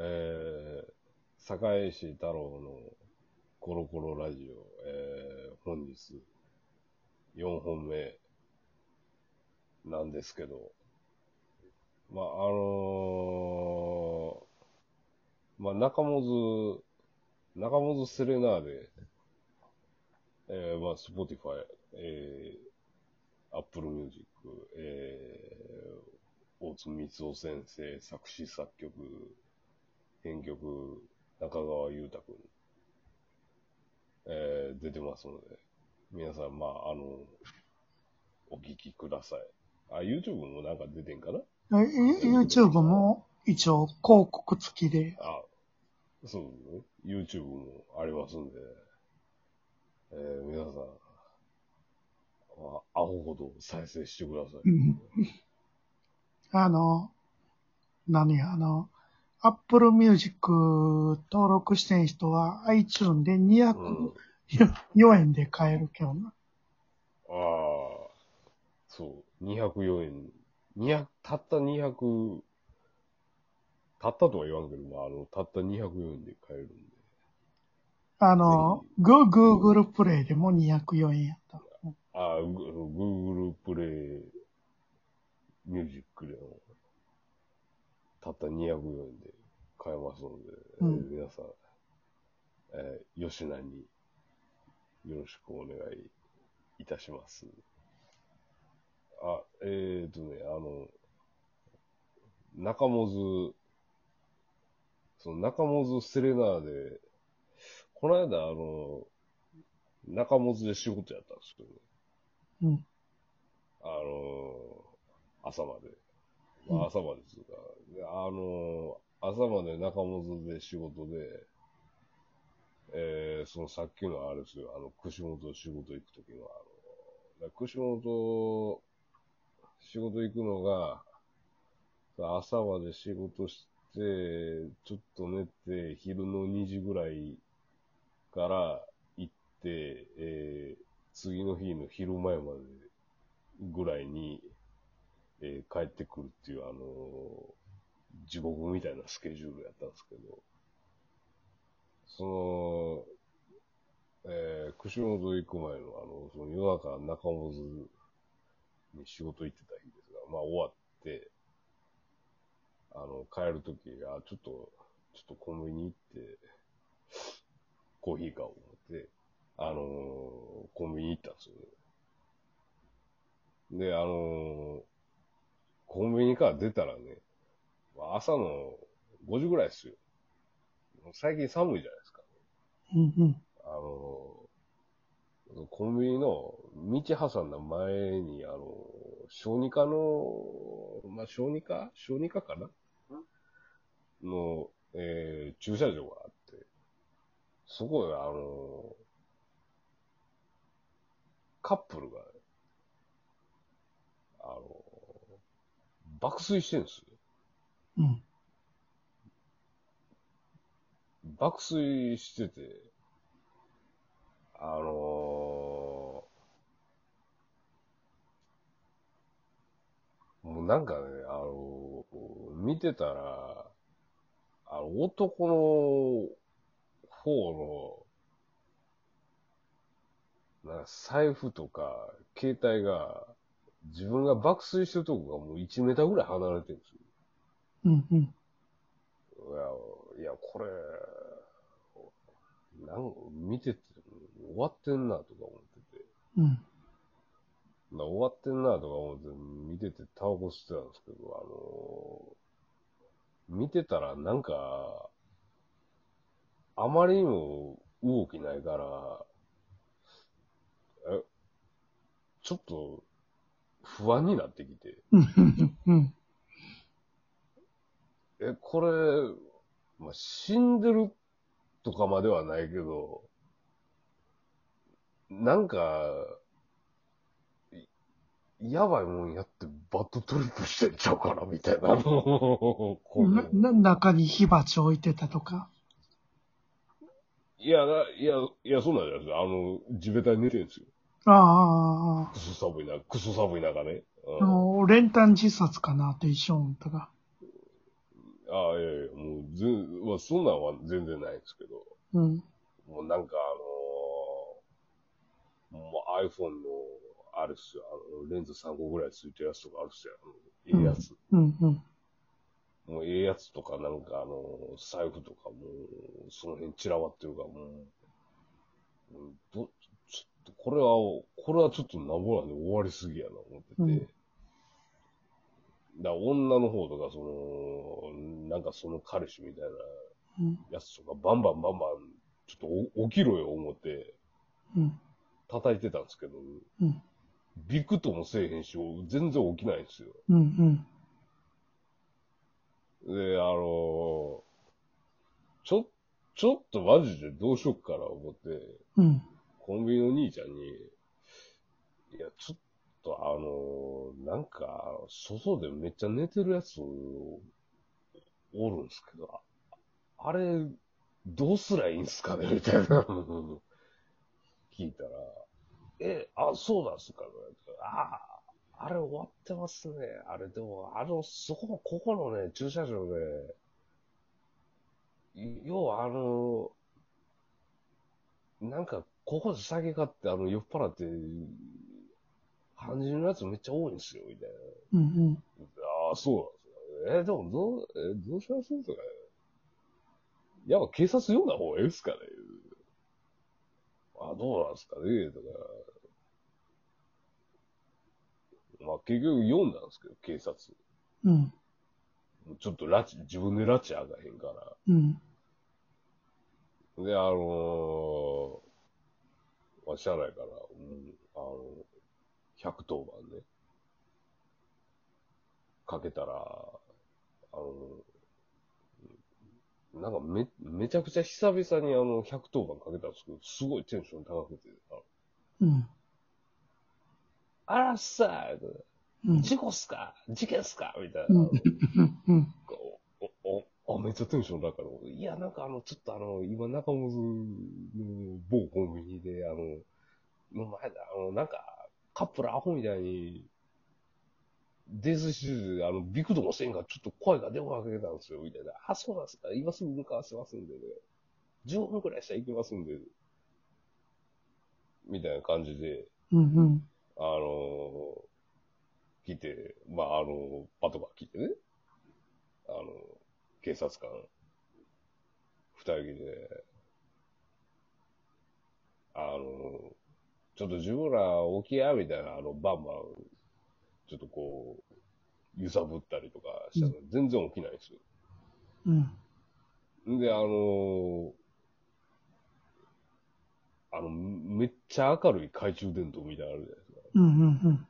えー、堺市太郎のコロコロラジオ、えー、本日4本目なんですけど、まあ、あのー、まあ、中本中本セレナーデ、えー、まあ、 Spotify、えー、 Apple Music、えー、大津光夫先生、作詞作曲、編曲、中川裕太くん、えー、出てますので、皆さん、まあ、あの、お聞きください。あ、YouTube もなんか出てんかな ?YouTube も一応広告付きで。あ、そうね。YouTube もありますんで、えー、皆さん、あ、アホほど再生してください。あの、何あの、Apple Music 登録してん人は iTune で204円で買えるけどな。ああ、そう、204円。200、たった200、たったとは言わんけど、まあ、あの、たった204円で買えるんで。あの、グ、Google プレイでも204円やった。ああ、Google プレイミュージックでも、たった204円で買えますので、うん、えー、皆さん、えー、吉名によろしくお願いいたします。あ、えーとね、あの、中本その中本セレナーで、この間、あの、中本で仕事やったんですよね。うん。あの、朝まで。まあ、朝までつうか、うん、あの、朝まで中本で仕事で、えー、そのさっきのあれですよ、あの、串本仕事行くときの、あの、串本仕事行くのが、朝まで仕事して、ちょっと寝て、昼の2時ぐらいから行って、えー、次の日の昼前までぐらいに、えー、帰ってくるっていう、あの、地獄みたいなスケジュールやったんですけど、その、えー、串本行く前の、あの、その夜中中本に仕事行ってた日ですが、まあ終わって、あの、帰るとき、あ、ちょっと、ちょっとコンビニ行って、コーヒー買おう思って、あのー、コンビニ行ったんですよね。で、あのー、コンビニから出たらね、朝の5時ぐらいですよ。最近寒いじゃないですか。うんうん。あの、コンビニの道挟んだ前に、あの、小児科の、まあ、小児科？小児科かな？の、えー、駐車場があって、そこで、あの、カップルが、あの、爆睡してるんですよ。うん。爆睡してて、あのー、もうなんかね、あのー、見てたら、あの、男の方の、なんか財布とか、携帯が、自分が爆睡してるとこがもう1メーターぐらい離れてるんですよ。うんうん。いや、いや、これ、なん見てて、終わってんなとか思ってて。うん。終わってんなとか思って見ててタバコ吸ってたんですけど、あの見てたらなんか、あまりにも動きないから、え、ちょっと不安になってきて。え、これ、まあ、死んでるとかまではないけど、なんか、やばいもんやってバットトリップしてんちゃうかな、みたい な。な、中に火鉢置いてたとか？いや、いや、いや、そうなんじゃないですか。あの、地べたに寝てるんですよ。ああ。クソ寒いな、クソ寒い中ね。うん、練炭自殺かなって一緒思ったが。ああ、いやいや、もう、ずん、まあ、そんなんは全然ないんですけど、うん。もうなんかあのー、もう iPhone の、あれっすよ、あの、レンズ3個ぐらいついてるやつとかあるっすよ、あの、ええやつ。うん。うん。もうええやつとか、なんかあの、財布とかも、その辺散らばってるから、もう、うんど、ちょっと、これは、これはちょっとなんぼなんで終わりすぎやな、思ってて。うんだ女の方とか、その、なんかその彼氏みたいなうん。やつとか、バンバンバンバン、ちょっとお起きろよ、思って、うん。叩いてたんですけど、うん。ビクともせえへんし、全然起きないんですよ。うん。で、あのちょ、ちょっとマジでどうしよっかな思って、うん。コンビニの兄ちゃんに、いや、ちょっとあのなんか、外でめっちゃ寝てるやつおるんですけど、あれ、どうすりゃいいんすかね？みたいな。聞いたら、え、あ、そうなんすかね？ああ、あれ終わってますね。あれでも、あの、そこ、ここのね、駐車場で、い要はあの、なんか、ここで酒買って、あの、酔っ払って、肝心のやつめっちゃ多いんですよ、みたいな。うん。ああ、そうなんですか。え、でも、どう、え、どうしますとか。やっぱ警察呼んだ方がいいですかねあ、どうなんですかねとか。まあ、結局読んだんですけど、警察。うん。ちょっと拉致、自分で拉致あがへんから。うん。で、あのー、まあ、車内から、うん、あの、110番ね、かけたら、あの、なんかめ、めちゃくちゃ久々にあの、110番かけたんですけど、すごいテンション高くて、あうん。あらっさー、うん。事故っすか？事件っすか？みたいな。うん。あ、めっちゃテンション高いの。いや、なんかあの、ちょっとあの、今中本の某コンビニで、あの、の前で、あの、なんか、カップルアホみたいに、泥酔してて、あの、ビクともせんが、ちょっと声が出かけたんですよ、みたいな。あ、そうなんですか今すぐ向かわせますんでね。15分くらいしたら行きますんで。みたいな感じで、うん。あの来て、まあ、あの、パトカー来てね、あの、警察官、二人で、あの、ちょっと自分ら起きや、みたいな、あの、バンバン、ちょっとこう、揺さぶったりとかしたら、全然起きないんですよ。うん。んで、あのあの、めっちゃ明るい懐中電灯みたいなのあるじゃないですか。うん。うん。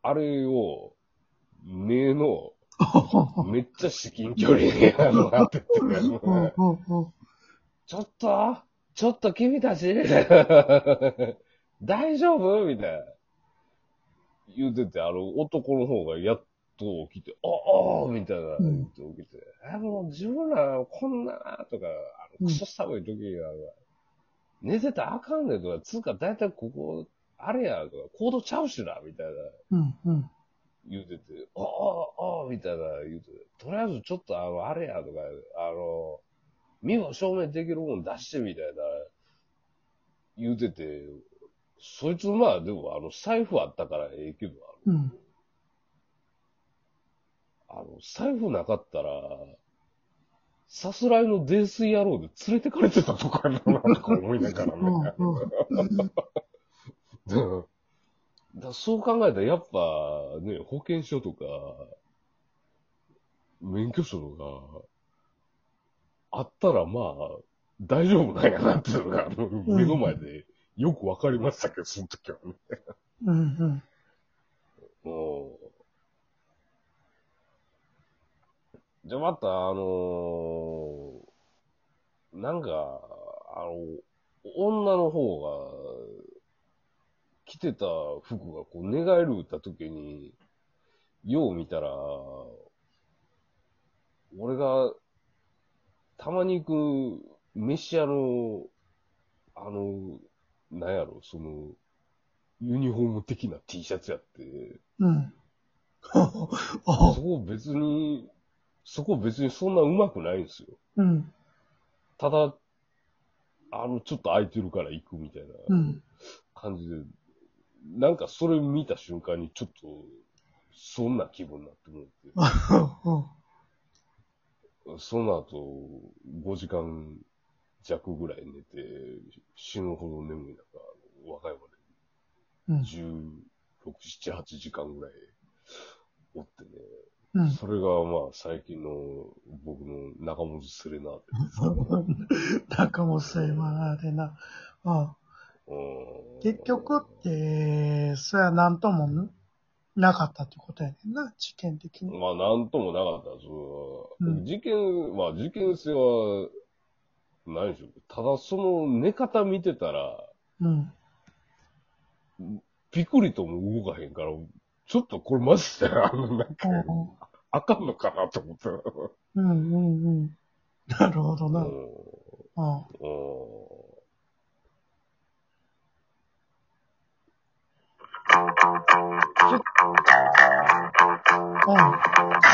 あれを、目の、めっちゃ至近距離にあの当てて、ちょっと、ちょっと君たち 大丈夫？みたいな。言うてて、あの、男の方がやっと起きて、ああみたいな言って起きて、あ、もう自分らこんな、とか、あの、クソ寒い時に、あの、寝てたらあかんねんとか、つうか大体ここ、あれや、とか、コードちゃうしな、みたいな。うん。うん。言うてて、ああ、ああ、みたいな言うてて、とりあえずちょっとあの、あれやとか、あの、身を証明できるもん出してみたいな、言うてて、そいつまあでもあの、財布あったからええけど、うん。あの、財布なかったら、さすらいの泥酔野郎で連れてかれてたとかやな、なんか思いながらね。うん。だそう考えたら、やっぱね、保険証とか、免許証とか、あったらまあ、大丈夫なんやなっていうのが、あの目の前でよくわかりましたけど、その時はね。うん。うん。もう、じゃあまた、あのーなんか、あの、女の方が、着てた服がこう寝返る打った時に、よう見たら、俺が、たまに行く飯屋の、あの、なんやろ、その、ユニフォーム的な T シャツやって、うん。おそこ別に、そこ別にそんな上手くないんですよ。うん。ただ、あの、ちょっと空いてるから行くみたいなうん。感じで、なんかそれ見た瞬間にちょっと、そんな気分になってもらって、その後、5時間弱ぐらい寝て、死ぬほど眠い中、和歌山うん。で16、7、8時間ぐらいおってね、うん。それがまあ最近の僕の中本セレナーテ中もせまで な。うん。うん結局って、それはなんともなかったってことやねんな、事件的に。まあ、なんともなかったです。うん事件、まあ、事件性は、何でしょう。ただ、その寝方見てたら、うん。ピクリとも動かへんから、ちょっとこれマジで、あの、なんか、あかんのかなと思った。うんうんうん。なるほどな。うんうん。うんうん。哦。